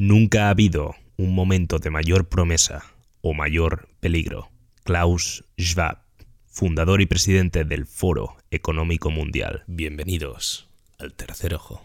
Nunca ha habido un momento de mayor promesa o mayor peligro. Klaus Schwab, fundador y presidente del Foro Económico Mundial. Bienvenidos al tercer ojo.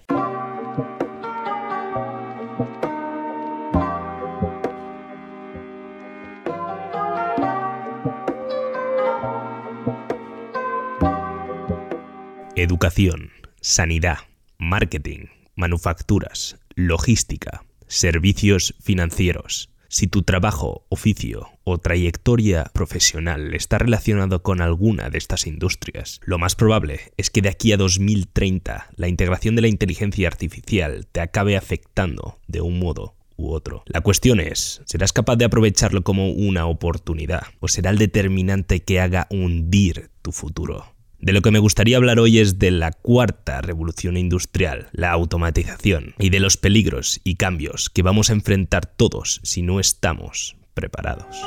Educación, sanidad, marketing, manufacturas, logística, servicios financieros. Si tu trabajo, oficio o trayectoria profesional está relacionado con alguna de estas industrias, lo más probable es que de aquí a 2030 la integración de la inteligencia artificial te acabe afectando de un modo u otro. La cuestión es, ¿serás capaz de aprovecharlo como una oportunidad o será el determinante que haga hundir tu futuro? De lo que me gustaría hablar hoy es de la cuarta revolución industrial, la automatización, y de los peligros y cambios que vamos a enfrentar todos si no estamos preparados.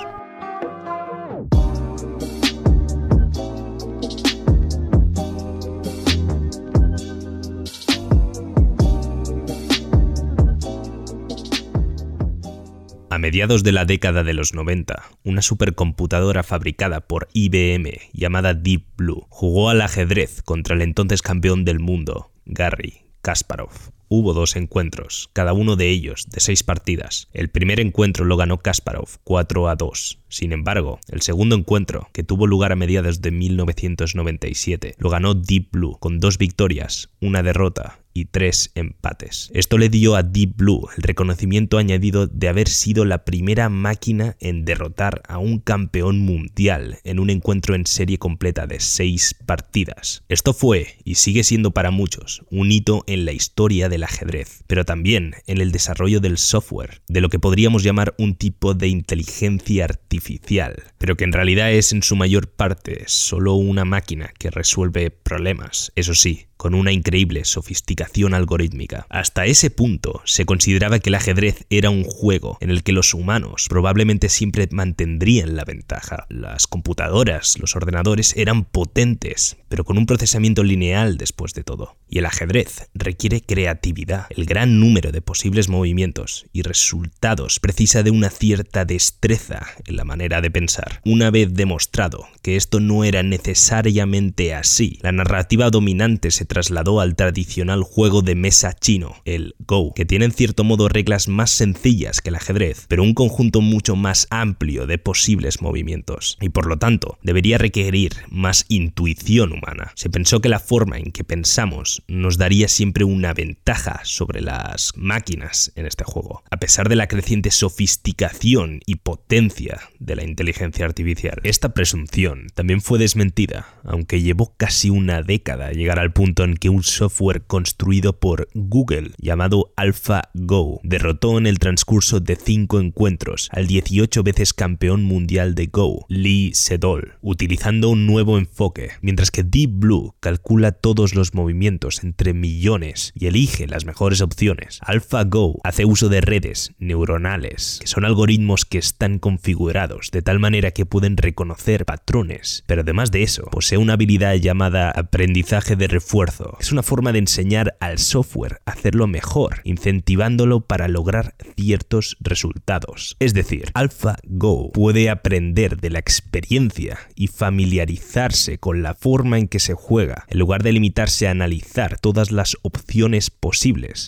A mediados de la década de los 90, una supercomputadora fabricada por IBM llamada Deep Blue jugó al ajedrez contra el entonces campeón del mundo, Garry Kasparov. Hubo dos encuentros, cada uno de ellos de seis partidas. El primer encuentro lo ganó Kasparov 4 a 2. Sin embargo, el segundo encuentro, que tuvo lugar a mediados de 1997, lo ganó Deep Blue con dos victorias, una derrota y tres empates. Esto le dio a Deep Blue el reconocimiento añadido de haber sido la primera máquina en derrotar a un campeón mundial en un encuentro en serie completa de seis partidas. Esto fue, y sigue siendo para muchos, un hito en la historia del ajedrez, pero también en el desarrollo del software, de lo que podríamos llamar un tipo de inteligencia artificial, pero que en realidad es en su mayor parte solo una máquina que resuelve problemas, eso sí, con una increíble sofisticación algorítmica. Hasta ese punto se consideraba que el ajedrez era un juego en el que los humanos probablemente siempre mantendrían la ventaja. Las computadoras, los ordenadores eran potentes, pero con un procesamiento lineal después de todo. Y el ajedrez requiere creatividad. El gran número de posibles movimientos y resultados precisa de una cierta destreza en la manera de pensar. Una vez demostrado que esto no era necesariamente así, la narrativa dominante se trasladó al tradicional juego de mesa chino, el Go, que tiene en cierto modo reglas más sencillas que el ajedrez, pero un conjunto mucho más amplio de posibles movimientos, y por lo tanto debería requerir más intuición humana. Se pensó que la forma en que pensamos nos daría siempre una ventaja sobre las máquinas en este juego, a pesar de la creciente sofisticación y potencia de la inteligencia artificial. Esta presunción también fue desmentida, aunque llevó casi una década llegar al punto en que un software construido por Google llamado AlphaGo derrotó en el transcurso de cinco encuentros al 18 veces campeón mundial de Go, Lee Sedol, utilizando un nuevo enfoque, mientras que Deep Blue calcula todos los movimientos entre millones y elige las mejores opciones. AlphaGo hace uso de redes neuronales, que son algoritmos que están configurados de tal manera que pueden reconocer patrones, pero además de eso, posee una habilidad llamada aprendizaje de refuerzo es una forma de enseñar al software a hacerlo mejor, incentivándolo para lograr ciertos resultados. Es decir, AlphaGo puede aprender de la experiencia y familiarizarse con la forma en que se juega, en lugar de limitarse a analizar todas las opciones posibles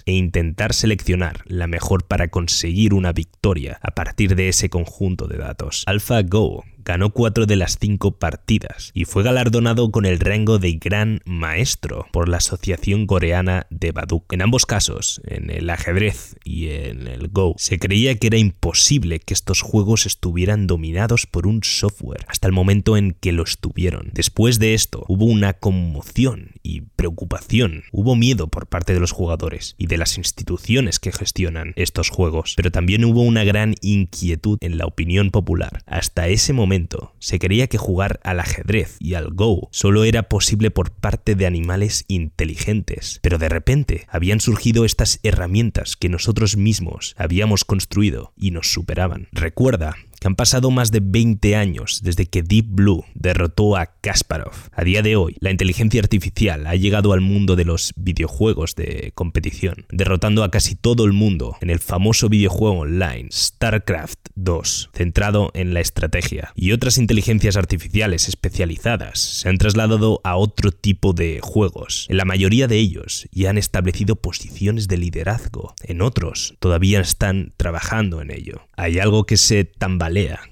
e intentar seleccionar la mejor para conseguir una victoria a partir de ese conjunto de datos. AlphaGo ganó cuatro de las cinco partidas y fue galardonado con el rango de Gran Maestro por la Asociación Coreana de Baduk. En ambos casos, en el ajedrez y en el Go, se creía que era imposible que estos juegos estuvieran dominados por un software hasta el momento en que lo estuvieron. Después de esto, hubo una conmoción y preocupación, hubo miedo por parte de los jugadores y de las instituciones que gestionan estos juegos, pero también hubo una gran inquietud en la opinión popular. Hasta ese momento, se creía que jugar al ajedrez y al Go solo era posible por parte de animales inteligentes, pero de repente habían surgido estas herramientas que nosotros mismos habíamos construido y nos superaban. Recuerda que han pasado más de 20 años desde que Deep Blue derrotó a Kasparov. A día de hoy, la inteligencia artificial ha llegado al mundo de los videojuegos de competición, derrotando a casi todo el mundo en el famoso videojuego online StarCraft 2, centrado en la estrategia. Y otras inteligencias artificiales especializadas se han trasladado a otro tipo de juegos. En la mayoría de ellos ya han establecido posiciones de liderazgo. En otros todavía están trabajando en ello. Hay algo que se tambalea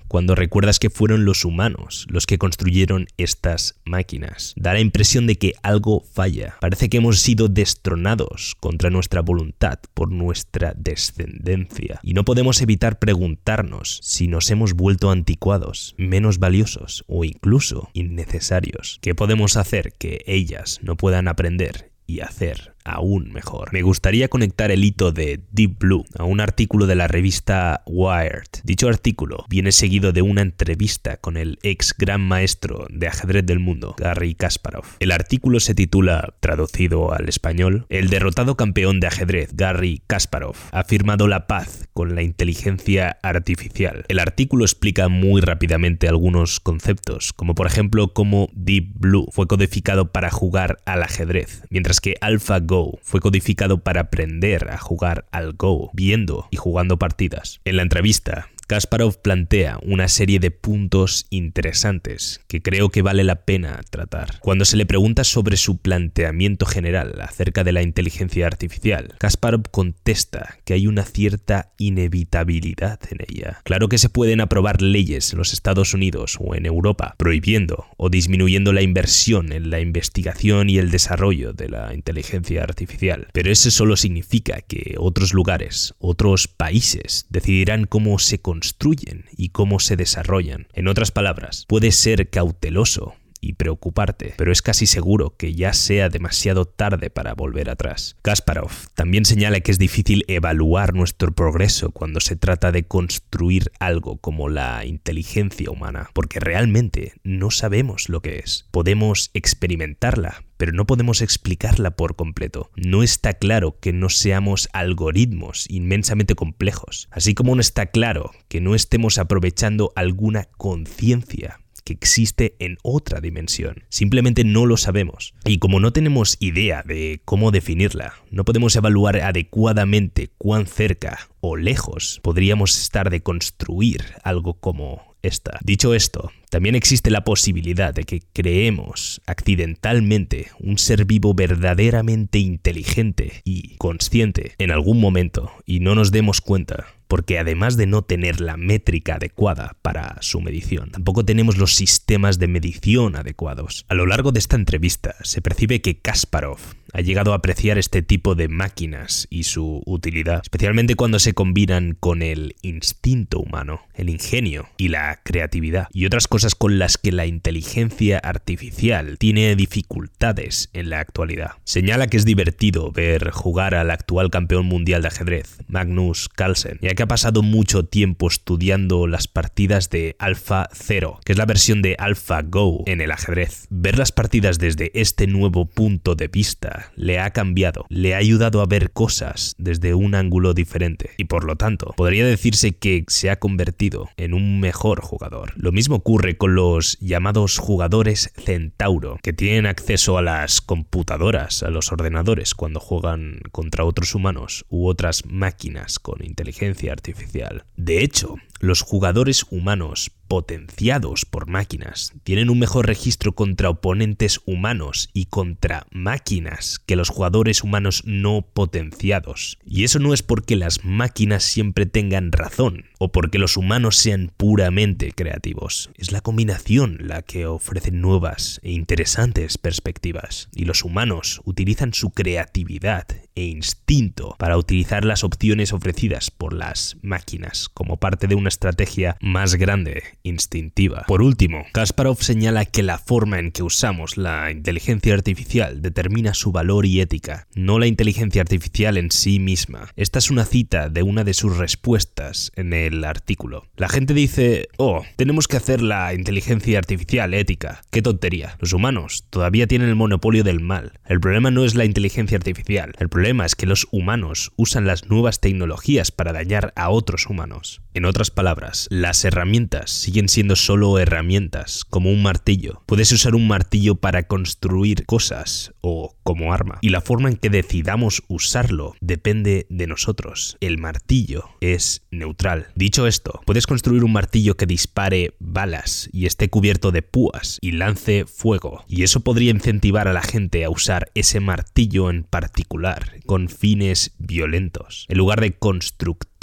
cuando recuerdas que fueron los humanos los que construyeron estas máquinas. Da la impresión de que algo falla. Parece que hemos sido destronados contra nuestra voluntad por nuestra descendencia. Y no podemos evitar preguntarnos si nos hemos vuelto anticuados, menos valiosos o incluso innecesarios. ¿Qué podemos hacer que ellas no puedan aprender y hacer aún mejor. Me gustaría conectar el hito de Deep Blue a un artículo de la revista Wired. Dicho artículo viene seguido de una entrevista con el ex gran maestro de ajedrez del mundo, Garry Kasparov. El artículo se titula, traducido al español, El derrotado campeón de ajedrez, Garry Kasparov, ha firmado la paz con la inteligencia artificial. El artículo explica muy rápidamente algunos conceptos, como por ejemplo cómo Deep Blue fue codificado para jugar al ajedrez, mientras que AlphaGo fue codificado para aprender a jugar al Go, viendo y jugando partidas. En la entrevista, Kasparov plantea una serie de puntos interesantes que creo que vale la pena tratar. Cuando se le pregunta sobre su planteamiento general acerca de la inteligencia artificial, Kasparov contesta que hay una cierta inevitabilidad en ella. Claro que se pueden aprobar leyes en los Estados Unidos o en Europa prohibiendo o disminuyendo la inversión en la investigación y el desarrollo de la inteligencia artificial, pero eso solo significa que otros lugares, otros países decidirán cómo se construyen y cómo se desarrollan. En otras palabras, puede ser cauteloso y preocuparte, pero es casi seguro que ya sea demasiado tarde para volver atrás. Kasparov también señala que es difícil evaluar nuestro progreso cuando se trata de construir algo como la inteligencia humana, porque realmente no sabemos lo que es. Podemos experimentarla, pero no podemos explicarla por completo. No está claro que no seamos algoritmos inmensamente complejos, así como no está claro que no estemos aprovechando alguna conciencia que existe en otra dimensión. Simplemente no lo sabemos. Y como no tenemos idea de cómo definirla, no podemos evaluar adecuadamente cuán cerca o lejos podríamos estar de construir algo como esta. Dicho esto, también existe la posibilidad de que creemos accidentalmente un ser vivo verdaderamente inteligente y consciente en algún momento y no nos demos cuenta porque además de no tener la métrica adecuada para su medición, tampoco tenemos los sistemas de medición adecuados. A lo largo de esta entrevista se percibe que Kasparov ha llegado a apreciar este tipo de máquinas y su utilidad, especialmente cuando se combinan con el instinto humano, el ingenio y la creatividad, y otras cosas con las que la inteligencia artificial tiene dificultades en la actualidad. Señala que es divertido ver jugar al actual campeón mundial de ajedrez, Magnus Carlsen, que ha pasado mucho tiempo estudiando las partidas de Alpha Zero, que es la versión de AlphaGo en el ajedrez. Ver las partidas desde este nuevo punto de vista le ha cambiado, le ha ayudado a ver cosas desde un ángulo diferente y por lo tanto podría decirse que se ha convertido en un mejor jugador. Lo mismo ocurre con los llamados jugadores centauro, que tienen acceso a las computadoras, a los ordenadores cuando juegan contra otros humanos u otras máquinas con inteligencia artificial. De hecho, los jugadores humanos potenciados por máquinas tienen un mejor registro contra oponentes humanos y contra máquinas que los jugadores humanos no potenciados. Y eso no es porque las máquinas siempre tengan razón o porque los humanos sean puramente creativos. Es la combinación la que ofrece nuevas e interesantes perspectivas. Y los humanos utilizan su creatividad e instinto para utilizar las opciones ofrecidas por las máquinas como parte de una estrategia más grande, instintiva. Por último, Kasparov señala que la forma en que usamos la inteligencia artificial determina su valor y ética, no la inteligencia artificial en sí misma. Esta es una cita de una de sus respuestas en el artículo. La gente dice, oh, tenemos que hacer la inteligencia artificial ética. Qué tontería. Los humanos todavía tienen el monopolio del mal. El problema no es la inteligencia artificial, el problema es que los humanos usan las nuevas tecnologías para dañar a otros humanos. En otras palabras, las herramientas siguen siendo solo herramientas, como un martillo. Puedes usar un martillo para construir cosas o como arma. Y la forma en que decidamos usarlo depende de nosotros. El martillo es neutral. Dicho esto, puedes construir un martillo que dispare balas y esté cubierto de púas y lance fuego. Y eso podría incentivar a la gente a usar ese martillo en particular con fines violentos, en lugar de constructivos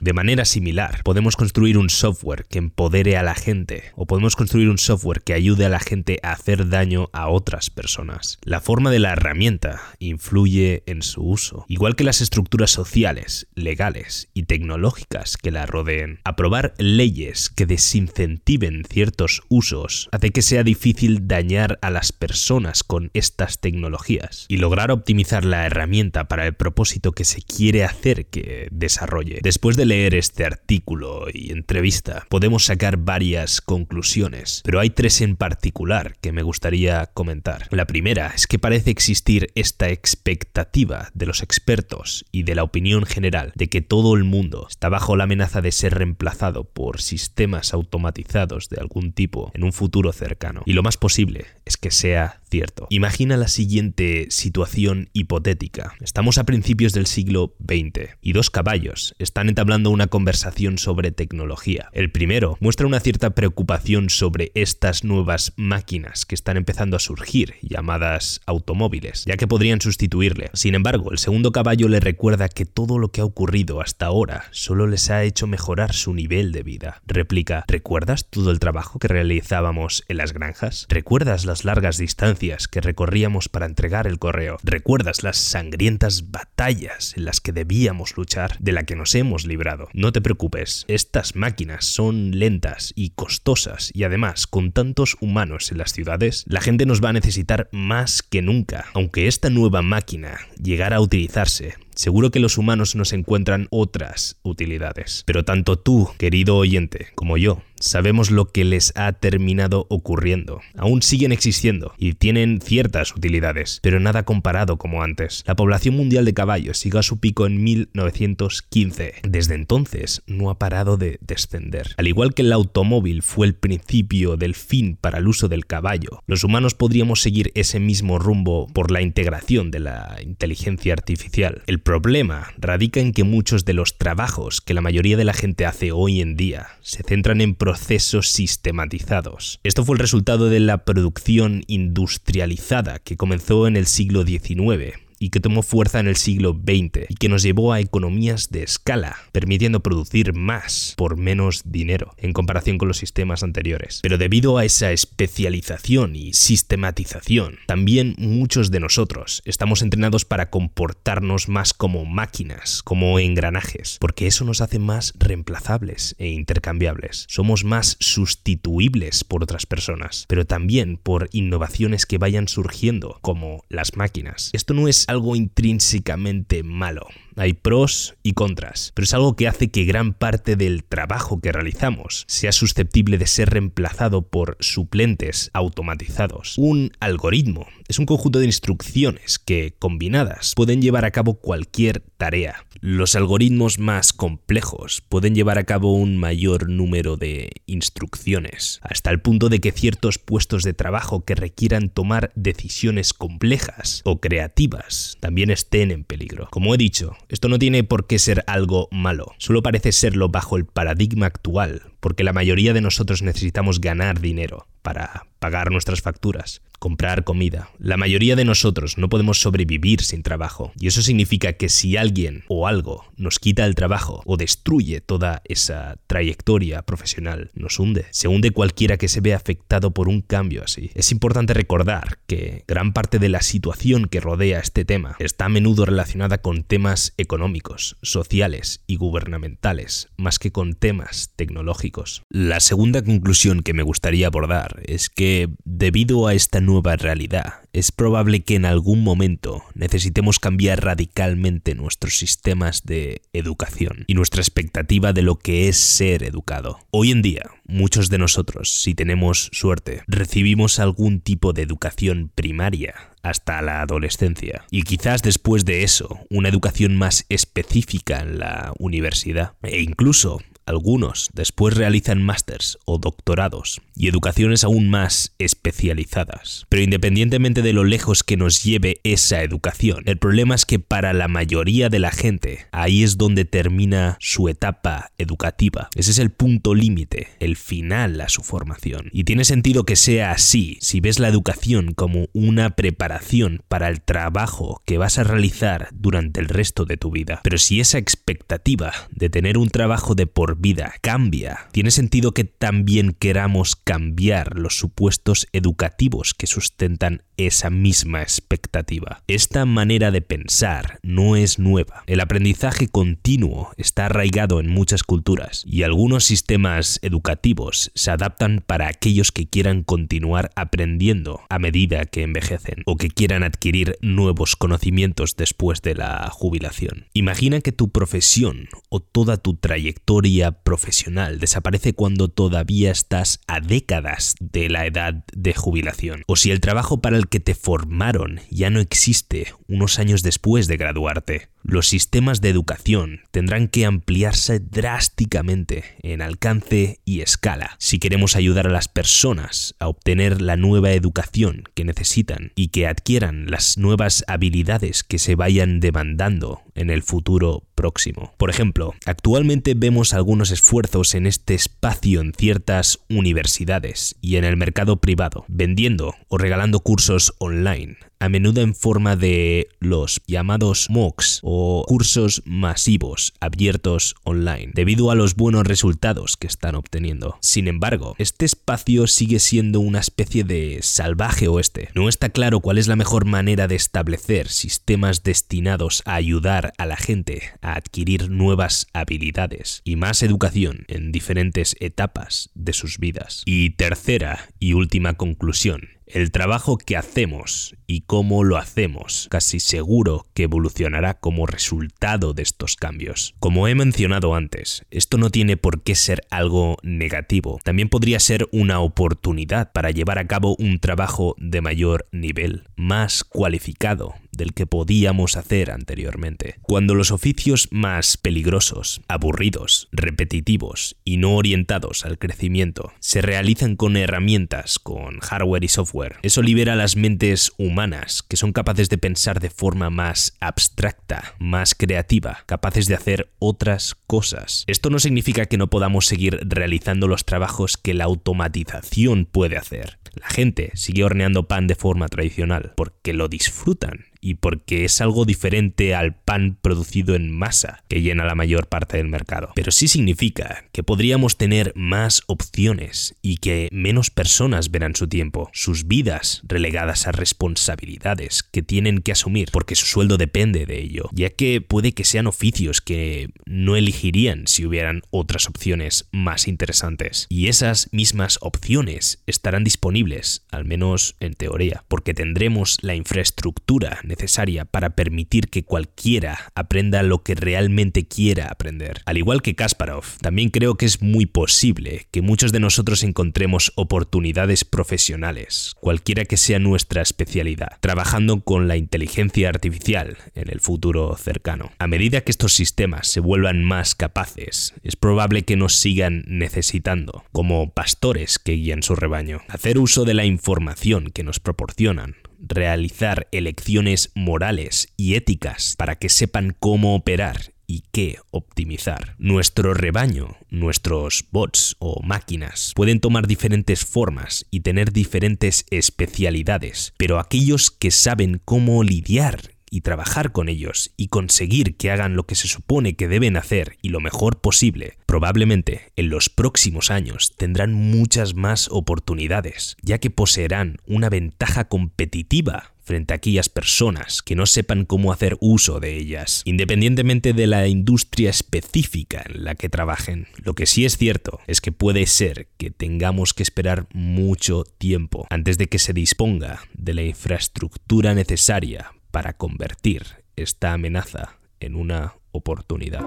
de manera similar, podemos construir un software que empodere a la gente o podemos construir un software que ayude a la gente a hacer daño a otras personas. La forma de la herramienta influye en su uso, igual que las estructuras sociales, legales y tecnológicas que la rodeen. Aprobar leyes que desincentiven ciertos usos hace que sea difícil dañar a las personas con estas tecnologías y lograr optimizar la herramienta para el propósito que se quiere hacer que desarrolle. Después de leer este artículo y entrevista, podemos sacar varias conclusiones, pero hay tres en particular que me gustaría comentar. La primera es que parece existir esta expectativa de los expertos y de la opinión general de que todo el mundo está bajo la amenaza de ser reemplazado por sistemas automatizados de algún tipo en un futuro cercano. Y lo más posible es que sea cierto. Imagina la siguiente situación hipotética. Estamos a principios del siglo XX y dos caballos están entablando una conversación sobre tecnología. El primero muestra una cierta preocupación sobre estas nuevas máquinas que están empezando a surgir, llamadas automóviles, ya que podrían sustituirle. Sin embargo, el segundo caballo le recuerda que todo lo que ha ocurrido hasta ahora solo les ha hecho mejorar su nivel de vida. Replica, ¿recuerdas todo el trabajo que realizábamos en las granjas? ¿Recuerdas las largas distancias que recorríamos para entregar el correo. ¿Recuerdas las sangrientas batallas en las que debíamos luchar, de la que nos hemos librado? No te preocupes, estas máquinas son lentas y costosas y además, con tantos humanos en las ciudades, la gente nos va a necesitar más que nunca. Aunque esta nueva máquina llegara a utilizarse, Seguro que los humanos nos encuentran otras utilidades. Pero tanto tú, querido oyente, como yo, sabemos lo que les ha terminado ocurriendo. Aún siguen existiendo y tienen ciertas utilidades, pero nada comparado como antes. La población mundial de caballos sigue a su pico en 1915. Desde entonces no ha parado de descender. Al igual que el automóvil fue el principio del fin para el uso del caballo, los humanos podríamos seguir ese mismo rumbo por la integración de la inteligencia artificial. Problema radica en que muchos de los trabajos que la mayoría de la gente hace hoy en día se centran en procesos sistematizados. Esto fue el resultado de la producción industrializada que comenzó en el siglo XIX y que tomó fuerza en el siglo XX y que nos llevó a economías de escala, permitiendo producir más por menos dinero en comparación con los sistemas anteriores. Pero debido a esa especialización y sistematización, también muchos de nosotros estamos entrenados para comportarnos más como máquinas, como engranajes, porque eso nos hace más reemplazables e intercambiables. Somos más sustituibles por otras personas, pero también por innovaciones que vayan surgiendo, como las máquinas. Esto no es algo intrínsecamente malo. Hay pros y contras, pero es algo que hace que gran parte del trabajo que realizamos sea susceptible de ser reemplazado por suplentes automatizados. Un algoritmo es un conjunto de instrucciones que, combinadas, pueden llevar a cabo cualquier tarea. Los algoritmos más complejos pueden llevar a cabo un mayor número de instrucciones, hasta el punto de que ciertos puestos de trabajo que requieran tomar decisiones complejas o creativas también estén en peligro. Como he dicho, esto no tiene por qué ser algo malo, solo parece serlo bajo el paradigma actual, porque la mayoría de nosotros necesitamos ganar dinero para pagar nuestras facturas, comprar comida. La mayoría de nosotros no podemos sobrevivir sin trabajo, y eso significa que si alguien o algo nos quita el trabajo o destruye toda esa trayectoria profesional, nos hunde. Se hunde cualquiera que se vea afectado por un cambio así. Es importante recordar que gran parte de la situación que rodea este tema está a menudo relacionada con temas económicos, sociales y gubernamentales, más que con temas tecnológicos. La segunda conclusión que me gustaría abordar es que, debido a esta nueva realidad, es probable que en algún momento necesitemos cambiar radicalmente nuestros sistemas de educación y nuestra expectativa de lo que es ser educado. Hoy en día, muchos de nosotros, si tenemos suerte, recibimos algún tipo de educación primaria hasta la adolescencia. Y quizás después de eso, una educación más específica en la universidad. E incluso algunos después realizan másters o doctorados y educaciones aún más especializadas. Pero independientemente de lo lejos que nos lleve esa educación, el problema es que para la mayoría de la gente ahí es donde termina su etapa educativa. Ese es el punto límite, el final a su formación. Y tiene sentido que sea así si ves la educación como una preparación para el trabajo que vas a realizar durante el resto de tu vida. Pero si esa expectativa de tener un trabajo de por vida cambia, tiene sentido que también queramos cambiar los supuestos educativos que sustentan esa misma expectativa. Esta manera de pensar no es nueva. El aprendizaje continuo está arraigado en muchas culturas y algunos sistemas educativos se adaptan para aquellos que quieran continuar aprendiendo a medida que envejecen o que quieran adquirir nuevos conocimientos después de la jubilación. Imagina que tu profesión o toda tu trayectoria profesional desaparece cuando todavía estás a décadas de la edad de jubilación o si el trabajo para el que te formaron ya no existe unos años después de graduarte. Los sistemas de educación tendrán que ampliarse drásticamente en alcance y escala si queremos ayudar a las personas a obtener la nueva educación que necesitan y que adquieran las nuevas habilidades que se vayan demandando en el futuro próximo. Por ejemplo, actualmente vemos algunos esfuerzos en este espacio en ciertas universidades y en el mercado privado, vendiendo o regalando cursos online a menudo en forma de los llamados MOOCs o cursos masivos abiertos online, debido a los buenos resultados que están obteniendo. Sin embargo, este espacio sigue siendo una especie de salvaje oeste. No está claro cuál es la mejor manera de establecer sistemas destinados a ayudar a la gente a adquirir nuevas habilidades y más educación en diferentes etapas de sus vidas. Y tercera y última conclusión, el trabajo que hacemos y cómo lo hacemos casi seguro que evolucionará como resultado de estos cambios. Como he mencionado antes, esto no tiene por qué ser algo negativo. También podría ser una oportunidad para llevar a cabo un trabajo de mayor nivel, más cualificado del que podíamos hacer anteriormente. Cuando los oficios más peligrosos, aburridos, repetitivos y no orientados al crecimiento se realizan con herramientas, con hardware y software, eso libera las mentes humanas que son capaces de pensar de forma más abstracta, más creativa, capaces de hacer otras cosas. Esto no significa que no podamos seguir realizando los trabajos que la automatización puede hacer. La gente sigue horneando pan de forma tradicional porque lo disfrutan y porque es algo diferente al pan producido en masa que llena la mayor parte del mercado. Pero sí significa que podríamos tener más opciones y que menos personas verán su tiempo, sus vidas relegadas a responsabilidades que tienen que asumir porque su sueldo depende de ello, ya que puede que sean oficios que no elegirían si hubieran otras opciones más interesantes. Y esas mismas opciones estarán disponibles, al menos en teoría, porque tendremos la infraestructura necesaria para permitir que cualquiera aprenda lo que realmente quiera aprender. Al igual que Kasparov, también creo que es muy posible que muchos de nosotros encontremos oportunidades profesionales, cualquiera que sea nuestra especialidad, trabajando con la inteligencia artificial en el futuro cercano. A medida que estos sistemas se vuelvan más capaces, es probable que nos sigan necesitando, como pastores que guían su rebaño. Hacer uso de la información que nos proporcionan realizar elecciones morales y éticas para que sepan cómo operar y qué optimizar. Nuestro rebaño, nuestros bots o máquinas pueden tomar diferentes formas y tener diferentes especialidades, pero aquellos que saben cómo lidiar y trabajar con ellos y conseguir que hagan lo que se supone que deben hacer y lo mejor posible, probablemente en los próximos años tendrán muchas más oportunidades, ya que poseerán una ventaja competitiva frente a aquellas personas que no sepan cómo hacer uso de ellas, independientemente de la industria específica en la que trabajen. Lo que sí es cierto es que puede ser que tengamos que esperar mucho tiempo antes de que se disponga de la infraestructura necesaria para convertir esta amenaza en una oportunidad.